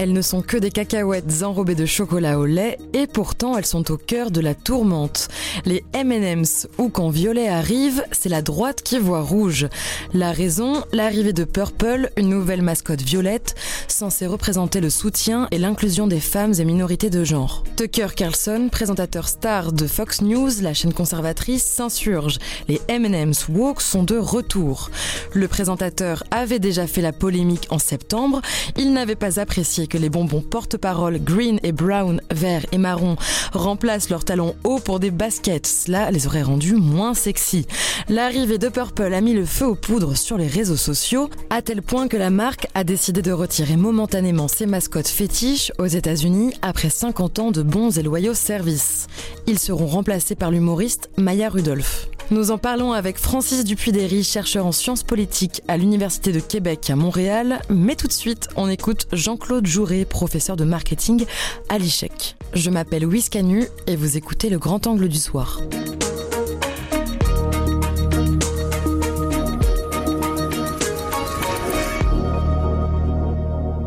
Elles ne sont que des cacahuètes enrobées de chocolat au lait et pourtant elles sont au cœur de la tourmente. Les M&M's ou quand Violet arrive, c'est la droite qui voit rouge. La raison, l'arrivée de Purple, une nouvelle mascotte violette censée représenter le soutien et l'inclusion des femmes et minorités de genre. Tucker Carlson, présentateur star de Fox News, la chaîne conservatrice, s'insurge. Les M&M's woke sont de retour. Le présentateur avait déjà fait la polémique en septembre. Il n'avait pas apprécié que les bonbons porte-parole green et brown, vert et marron remplacent leurs talons hauts pour des baskets. Cela les aurait rendus moins sexy. L'arrivée de Purple a mis le feu aux poudres sur les réseaux sociaux, à tel point que la marque a décidé de retirer momentanément ses mascottes fétiches aux États-Unis après 50 ans de bons et loyaux services. Ils seront remplacés par l'humoriste Maya Rudolph. Nous en parlons avec Francis Dupuy-Derry, chercheur en sciences politiques à l'Université de Québec à Montréal. Mais tout de suite, on écoute Jean-Claude Jouret, professeur de marketing à l'ICHEC. Je m'appelle Louise Canu et vous écoutez le grand angle du soir.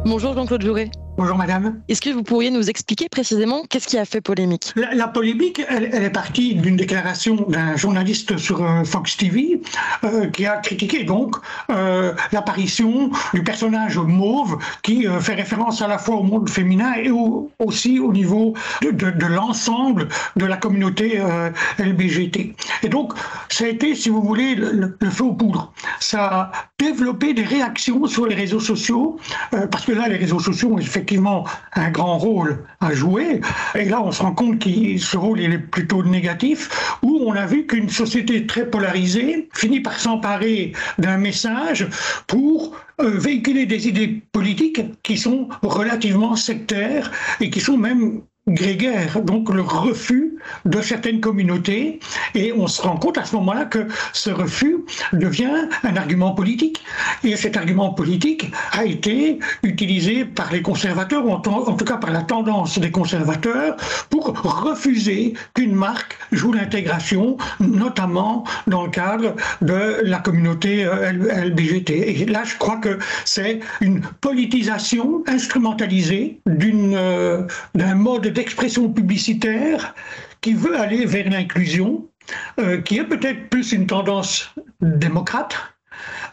Bonjour Jean-Claude Jouret. Bonjour madame. Est-ce que vous pourriez nous expliquer précisément qu'est-ce qui a fait polémique? La, polémique, elle, est partie d'une déclaration d'un journaliste sur euh, Fox TV euh, qui a critiqué donc euh, l'apparition du personnage mauve qui fait référence à la fois au monde féminin et aussi au niveau de, l'ensemble de la communauté LBGT. Et donc, ça a été, si vous voulez, le, le feu aux poudres. Ça a développé des réactions sur les réseaux sociaux, parce que là, les réseaux sociaux ont effectivement un grand rôle à jouer. Et là, on se rend compte que ce rôle il est plutôt négatif, où on a vu qu'une société très polarisée finit par s'emparer d'un message pour euh, véhiculer des idées politiques qui sont relativement sectaires et qui sont même grégaire, donc le refus de certaines communautés. Et on se rend compte à ce moment-là que ce refus devient un argument politique. Et cet argument politique a été utilisé par les conservateurs, ou en, tout cas par la tendance des conservateurs, pour refuser qu'une marque joue l'intégration, notamment dans le cadre de la communauté euh, LBGT. Et là, je crois que c'est une politisation instrumentalisée euh, d'un mode d'expression publicitaire qui veut aller vers l'inclusion, euh, qui est peut-être plus une tendance démocrate,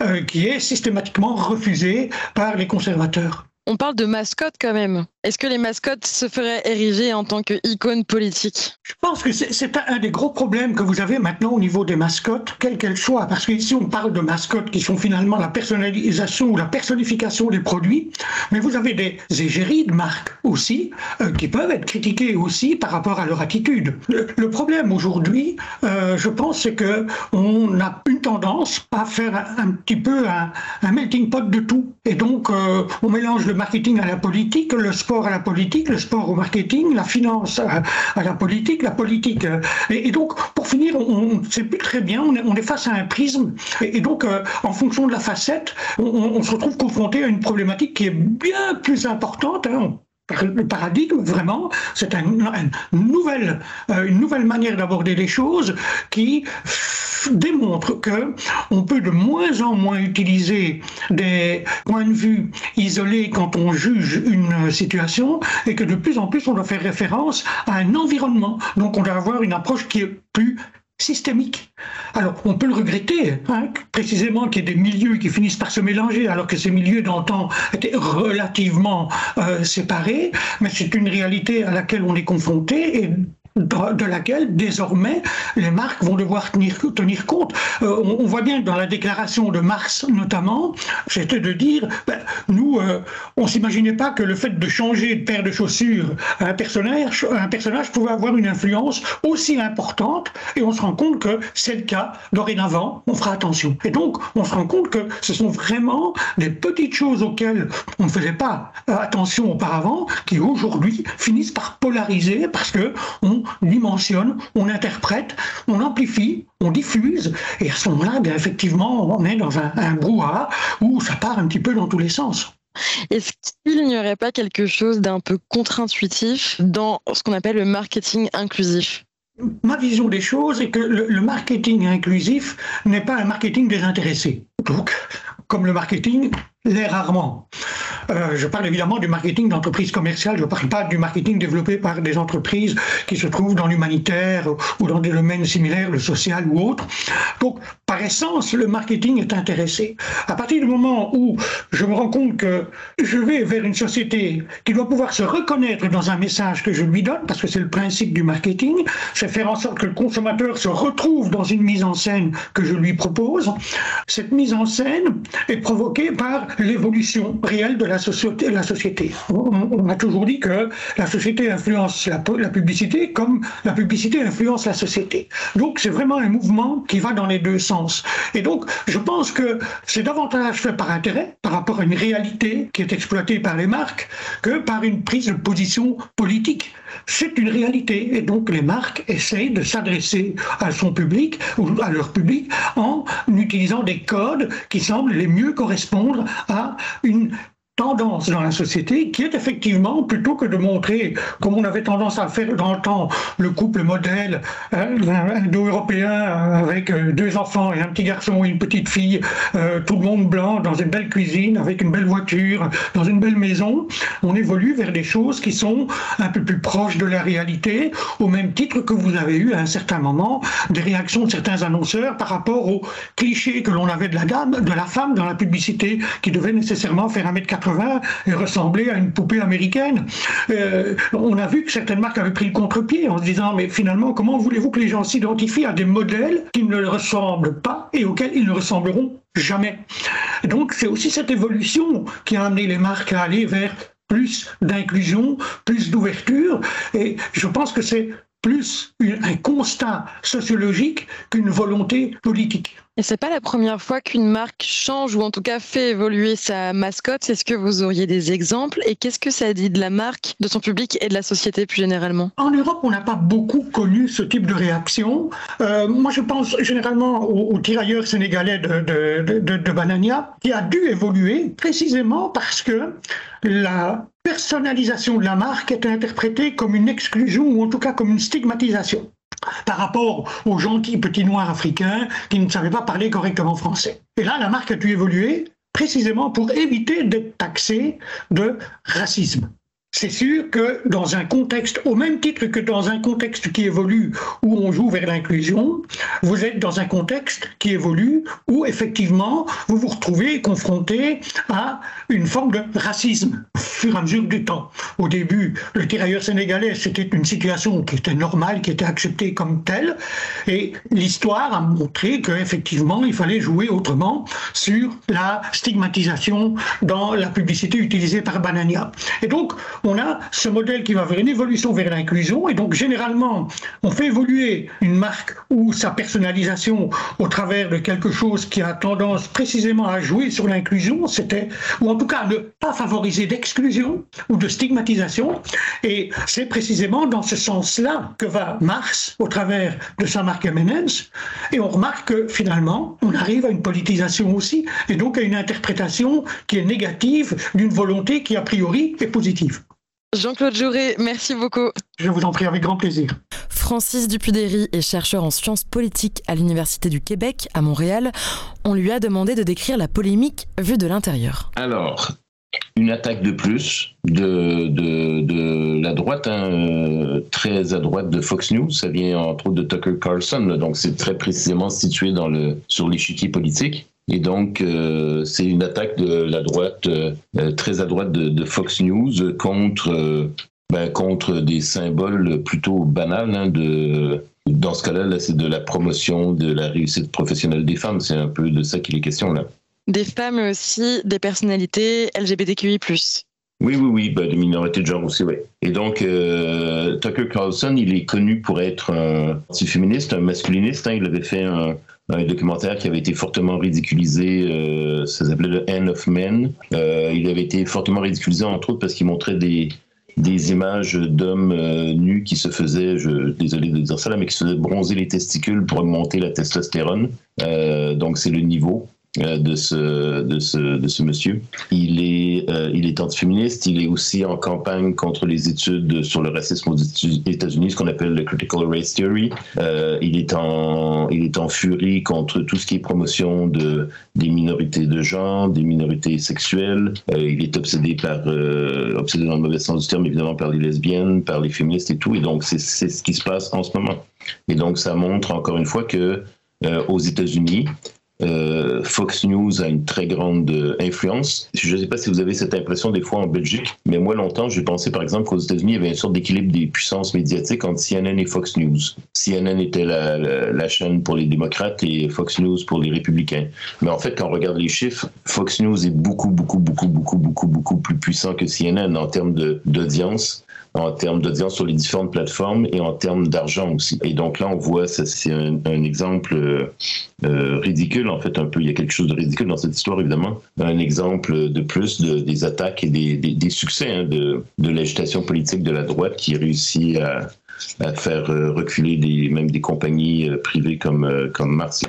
euh, qui est systématiquement refusée par les conservateurs. On parle de mascotte quand même. Est-ce que les mascottes se feraient ériger en tant qu'icône politique? Je pense que c'est un des gros problèmes que vous avez maintenant au niveau des mascottes, quelles qu'elles soient. Parce qu'ici, on parle de mascottes qui sont finalement la personnalisation ou la personnification des produits. Mais vous avez des égéries de marques aussi, euh, qui peuvent être critiquées aussi par rapport à leur attitude. Le, problème aujourd'hui, euh, je pense, c'est qu'on a tendance à faire un, petit peu un, melting pot de tout. Et donc, euh, on mélange le marketing à la politique, le sport à la politique, le sport au marketing, la finance à, la politique, la politique. Euh, et, donc, pour finir, on ne sait plus très bien, on est, face à un prisme. Et, donc, euh, en fonction de la facette, on, se retrouve confronté à une problématique qui est bien plus importante. Hein le paradigme, vraiment, c'est une, nouvelle, une nouvelle manière d'aborder les choses qui démontre que on peut de moins en moins utiliser des points de vue isolés quand on juge une situation et que de plus en plus on doit faire référence à un environnement. Donc on doit avoir une approche qui est plus systémique. Alors, on peut le regretter, hein, précisément qu'il y ait des milieux qui finissent par se mélanger, alors que ces milieux temps étaient relativement euh, séparés, mais c'est une réalité à laquelle on est confronté et de laquelle désormais les marques vont devoir tenir, tenir compte. Euh, on, voit bien que dans la déclaration de mars notamment, c'était de dire, ben, nous, euh, on s'imaginait pas que le fait de changer de paire de chaussures à un personnage, un personnage pouvait avoir une influence aussi importante, et on se rend compte que c'est le cas. Dorénavant, on fera attention. Et donc, on se rend compte que ce sont vraiment des petites choses auxquelles on ne faisait pas attention auparavant, qui aujourd'hui finissent par polariser parce que on dimensionne, on interprète, on amplifie, on diffuse, et à ce moment-là, bien effectivement, on est dans un, un brouhaha où ça part un petit peu dans tous les sens. Est-ce qu'il n'y aurait pas quelque chose d'un peu contre-intuitif dans ce qu'on appelle le marketing inclusif? Ma vision des choses est que le, le marketing inclusif n'est pas un marketing désintéressé. Donc, comme le marketing l'est rarement. Euh, je parle évidemment du marketing d'entreprise commerciale, je ne parle pas du marketing développé par des entreprises qui se trouvent dans l'humanitaire ou dans des domaines similaires, le social ou autre. Donc, par essence, le marketing est intéressé. À partir du moment où je me rends compte que je vais vers une société qui doit pouvoir se reconnaître dans un message que je lui donne, parce que c'est le principe du marketing, c'est faire en sorte que le consommateur se retrouve dans une mise en scène que je lui propose. Cette mise en scène est provoquée par l'évolution réelle de la société. On, a toujours dit que la société influence la, la, publicité comme la publicité influence la société. Donc c'est vraiment un mouvement qui va dans les deux sens. Et donc je pense que c'est davantage fait par intérêt, par rapport à une réalité qui est exploitée par les marques, que par une prise de position politique. C'est une réalité. Et donc les marques essayent de s'adresser à son public ou à leur public en utilisant des codes qui semblent les mieux correspondre à une tendance dans la société qui est effectivement, plutôt que de montrer, comme on avait tendance à faire dans le temps, le couple modèle hein, indo-européen avec euh, deux enfants et un petit garçon et une petite fille, euh, tout le monde blanc dans une belle cuisine, avec une belle voiture, dans une belle maison, on évolue vers des choses qui sont un peu plus proches de la réalité, au même titre que vous avez eu à un certain moment des réactions de certains annonceurs par rapport aux clichés que l'on avait de la dame, de la femme dans la publicité, qui devait nécessairement faire 1m80 et ressemblait à une poupée américaine. Euh, on a vu que certaines marques avaient pris le contre-pied en se disant mais finalement comment voulez-vous que les gens s'identifient à des modèles qui ne leur ressemblent pas et auxquels ils ne ressembleront jamais? Donc c'est aussi cette évolution qui a amené les marques à aller vers plus d'inclusion, plus d'ouverture et je pense que c'est plus un constat sociologique qu'une volonté politique. Et c'est pas la première fois qu'une marque change ou en tout cas fait évoluer sa mascotte. Est-ce que vous auriez des exemples? Et qu'est-ce que ça dit de la marque, de son public et de la société plus généralement? En Europe, on n'a pas beaucoup connu ce type de réaction. Euh, moi, je pense généralement au, tirailleur sénégalais de, de, de, de Banania, qui a dû évoluer précisément parce que la personnalisation de la marque est interprétée comme une exclusion ou en tout cas comme une stigmatisation par rapport aux gentils petits noirs africains qui ne savaient pas parler correctement français. Et là, la marque a dû évoluer précisément pour éviter d'être taxée de racisme. C'est sûr que dans un contexte, au même titre que dans un contexte qui évolue où on joue vers l'inclusion, vous êtes dans un contexte qui évolue où effectivement vous vous retrouvez confronté à une forme de racisme au fur et à mesure du temps. Au début, le tirailleur sénégalais, c'était une situation qui était normale, qui était acceptée comme telle, et l'histoire a montré qu'effectivement il fallait jouer autrement sur la stigmatisation dans la publicité utilisée par Banania. Et donc, on a ce modèle qui va vers une évolution vers l'inclusion. Et donc, généralement, on fait évoluer une marque ou sa personnalisation au travers de quelque chose qui a tendance précisément à jouer sur l'inclusion, c'était, ou en tout cas ne pas favoriser d'exclusion ou de stigmatisation. Et c'est précisément dans ce sens-là que va Mars au travers de sa marque M&M's. Et on remarque que finalement, on arrive à une politisation aussi, et donc à une interprétation qui est négative d'une volonté qui a priori est positive. Jean-Claude Jauré, merci beaucoup. Je vous en prie avec grand plaisir. Francis Dupuy-Derry est chercheur en sciences politiques à l'Université du Québec à Montréal. On lui a demandé de décrire la polémique vue de l'intérieur. Alors, une attaque de plus de, de, la droite, hein, euh, très à droite de Fox News. Ça vient entre autres de Tucker Carlson, donc c'est très précisément situé dans le, sur l'échiquier politique. Et donc, euh, c'est une attaque de la droite, euh, euh, très à droite de, Fox News contre, ben, contre des symboles plutôt banals. Hein, de, dans ce cas-là, -là, c'est de la promotion de la réussite professionnelle des femmes. C'est un peu de ça qu'il est question là. Des femmes, mais aussi des personnalités LGBTQI+. Oui, oui, oui, ben, des minorités de genre aussi, oui. Et donc, Tucker Carlson, il est connu pour être un anti-féministe, un masculiniste. Hein. il avait fait un, un documentaire qui avait été fortement ridiculisé, euh, ça s'appelait The End of Men. Euh, il avait été fortement ridiculisé entre autres parce qu'il montrait des, des images d'hommes euh, nus qui se faisaient, je, désolé de dire ça là, mais qui se faisaient bronzer les testicules pour augmenter la testostérone. Euh, donc c'est le niveau. Euh, de ce, de ce, de ce monsieur. Il est, euh, il est antiféministe, il est aussi en campagne contre les études sur le racisme aux États-Unis, ce qu'on appelle le Critical Race Theory. Euh, il, est en, il est en furie contre tout ce qui est promotion de, des minorités de genre, des minorités sexuelles. il est obsédé par, obsédé dans le mauvais sens du terme, évidemment, par les lesbiennes, par les féministes et tout. Et donc, c'est ce qui se passe en ce moment. Et donc, ça montre encore une fois que aux États-Unis, euh, Fox News a une très grande euh, influence. Je ne sais pas si vous avez cette impression des fois en Belgique, mais moi longtemps j'ai pensé par exemple qu'aux États-Unis il y avait une sorte d'équilibre des puissances médiatiques entre CNN et Fox News. CNN était la, la, chaîne pour les démocrates et Fox News pour les républicains. Mais en fait quand on regarde les chiffres, Fox News est beaucoup beaucoup beaucoup beaucoup beaucoup beaucoup plus puissant que CNN en termes d'audience en termes d'audience sur les différentes plateformes et en termes d'argent aussi. Et donc là, on voit, c'est un, exemple euh, ridicule, en fait, un peu. Il y a quelque chose de ridicule dans cette histoire, évidemment. Un exemple de plus de, des attaques et des, succès hein, de, l'agitation politique de la droite qui réussit à, faire euh, reculer même des compagnies euh, privées comme, comme Mars.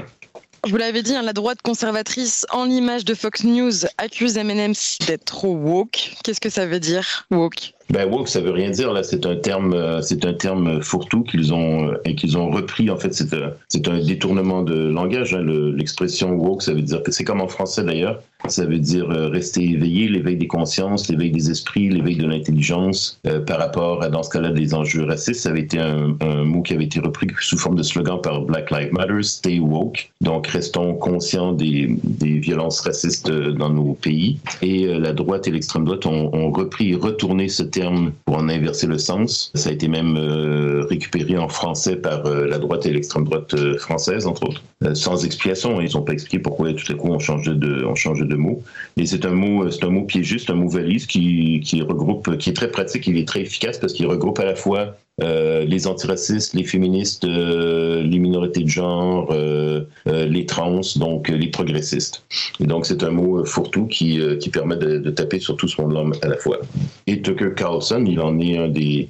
Vous l'avez dit, hein, la droite conservatrice, en l'image de Fox News, accuse M&M's d'être trop woke. Qu'est-ce que ça veut dire, woke? Ben woke, ça veut rien dire là. C'est un terme, euh, c'est un terme fourre-tout qu'ils ont euh, et qu'ils ont repris. En fait, c'est euh, c'est un détournement de langage. Hein. L'expression woke, ça veut dire que c'est comme en français d'ailleurs. Ça veut dire rester éveillé, l'éveil des consciences, l'éveil des esprits, l'éveil de l'intelligence par rapport à, dans ce cas-là, des enjeux racistes. Ça avait été un, mot qui avait été repris sous forme de slogan par Black Lives Matter, Stay Woke. Donc, restons conscients des, violences racistes dans nos pays. Et la droite et l'extrême droite ont, repris et retourné ce terme pour en inverser le sens. Ça a été même euh, récupéré en français par euh, la droite et l'extrême droite euh, française, entre autres, sans explication. Ils n'ont pas expliqué pourquoi tout à coup on changeait de, on changeait de mot. Et c'est un mot, c'est un mot piégeux, c'est un mot valise qui, regroupe, qui est très pratique, il est très efficace parce qu'il regroupe à la fois euh, les antiracistes, les féministes, euh, les minorités de genre, euh, les trans, donc les progressistes. Et donc c'est un mot fourre-tout qui, permet de, taper sur tout ce monde-là à la fois. Et Tucker Carlson, il en est un des,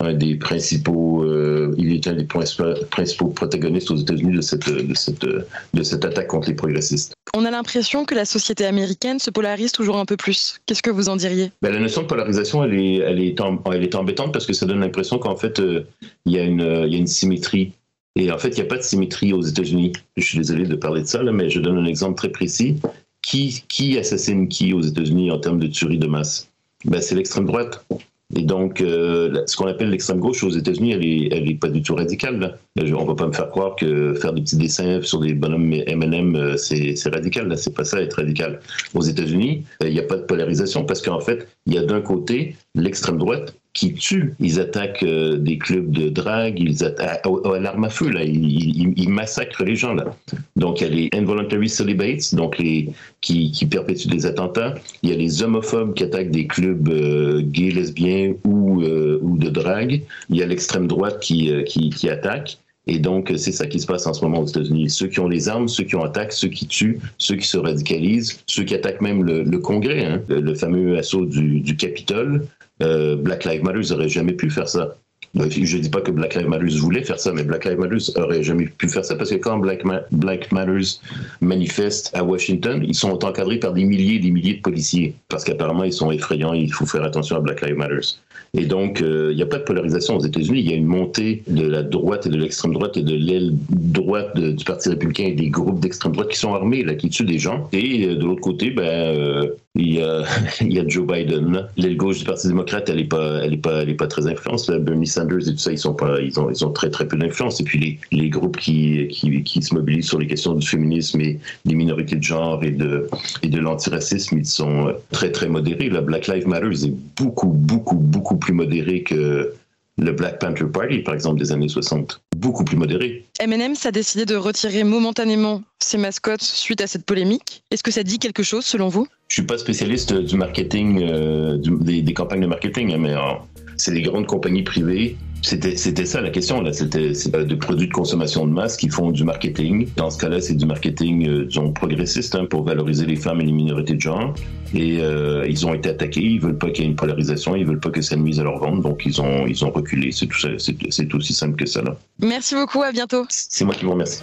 un des principaux, euh, il est un des principaux protagonistes aux États-Unis de cette, de, cette, de cette attaque contre les progressistes. On a l'impression que la société américaine se polarise toujours un peu plus. Qu'est-ce que vous en diriez? Ben, La notion de polarisation, elle est, elle est, elle est embêtante parce que ça donne l'impression qu'en fait, euh, il, y a une, il y a une symétrie. Et en fait, il n'y a pas de symétrie aux États-Unis. Je suis désolé de parler de ça, là, mais je donne un exemple très précis. Qui, qui assassine qui aux États-Unis en termes de tuerie de masse? Ben, C'est l'extrême droite. Et donc, euh, ce qu'on appelle l'extrême gauche aux États-Unis, elle est, elle est pas du tout radicale. Là. On va pas me faire croire que faire des petits dessins sur des bonhommes M&M, c'est radical. Là, c'est pas ça être radical. Aux États-Unis, il n'y a pas de polarisation parce qu'en fait, il y a d'un côté l'extrême droite qui tuent. Ils attaquent euh, des clubs de drague, ils attaquent à, l'arme à feu, là. Ils, massacrent les gens, là. Donc, il y a les involuntary celibates, donc les, qui, qui, perpétuent des attentats. Il y a les homophobes qui attaquent des clubs euh, gays, lesbiens ou, euh, ou de drague. Il y a l'extrême droite qui, qui, qui attaque. Et donc, c'est ça qui se passe en ce moment aux États-Unis. Ceux qui ont les armes, ceux qui ont attaquent, ceux qui tuent, ceux qui se radicalisent, ceux qui attaquent même le, le Congrès, hein, le, fameux assaut du, du Capitole, euh, Black Lives Matter n'aurait jamais pu faire ça. Euh, je ne dis pas que Black Lives Matter voulait faire ça, mais Black Lives Matter aurait jamais pu faire ça parce que quand Black, Ma Black Matter manifeste à Washington, ils sont encadrés par des milliers et des milliers de policiers parce qu'apparemment ils sont effrayants. Il faut faire attention à Black Lives Matter. Et donc, euh, il n'y a pas de polarisation aux États-Unis. Il y a une montée de la droite et de l'extrême droite et de l'aile droite du Parti républicain et des groupes d'extrême droite qui sont armés, là, qui tuent des gens. Et de l'autre côté, ben, il y, a, Joe Biden. L'aile gauche du Parti démocrate, elle n'est pas, pas, très influente. Bernie Sanders et tout ça, ils sont ont, très peu d'influence. Et puis les, groupes qui, se mobilisent sur les questions du féminisme et des minorités de genre et de, et de l'antiracisme, ils sont très très modérés. La Black Lives Matter est beaucoup beaucoup beaucoup plus modéré que le Black Panther Party, par exemple, des années 60. Beaucoup plus modéré. M&M's a décidé de retirer momentanément ses mascottes suite à cette polémique. Est-ce que ça dit quelque chose, selon vous? Je suis pas spécialiste du marketing, euh, des, des, campagnes de marketing, hein, mais euh, c'est les grandes compagnies privées c'était, ça la question là. C'était des produits de consommation de masse qui font du marketing. Dans ce cas-là, c'est du marketing euh, disons, progressiste hein, pour valoriser les femmes et les minorités de genre. Et euh, ils ont été attaqués. Ils veulent pas qu'il y ait une polarisation. Ils veulent pas que ça nuise à leur vente. Donc ils ont ils ont reculé. C'est aussi simple que ça là. Merci beaucoup. À bientôt. C'est moi qui vous remercie.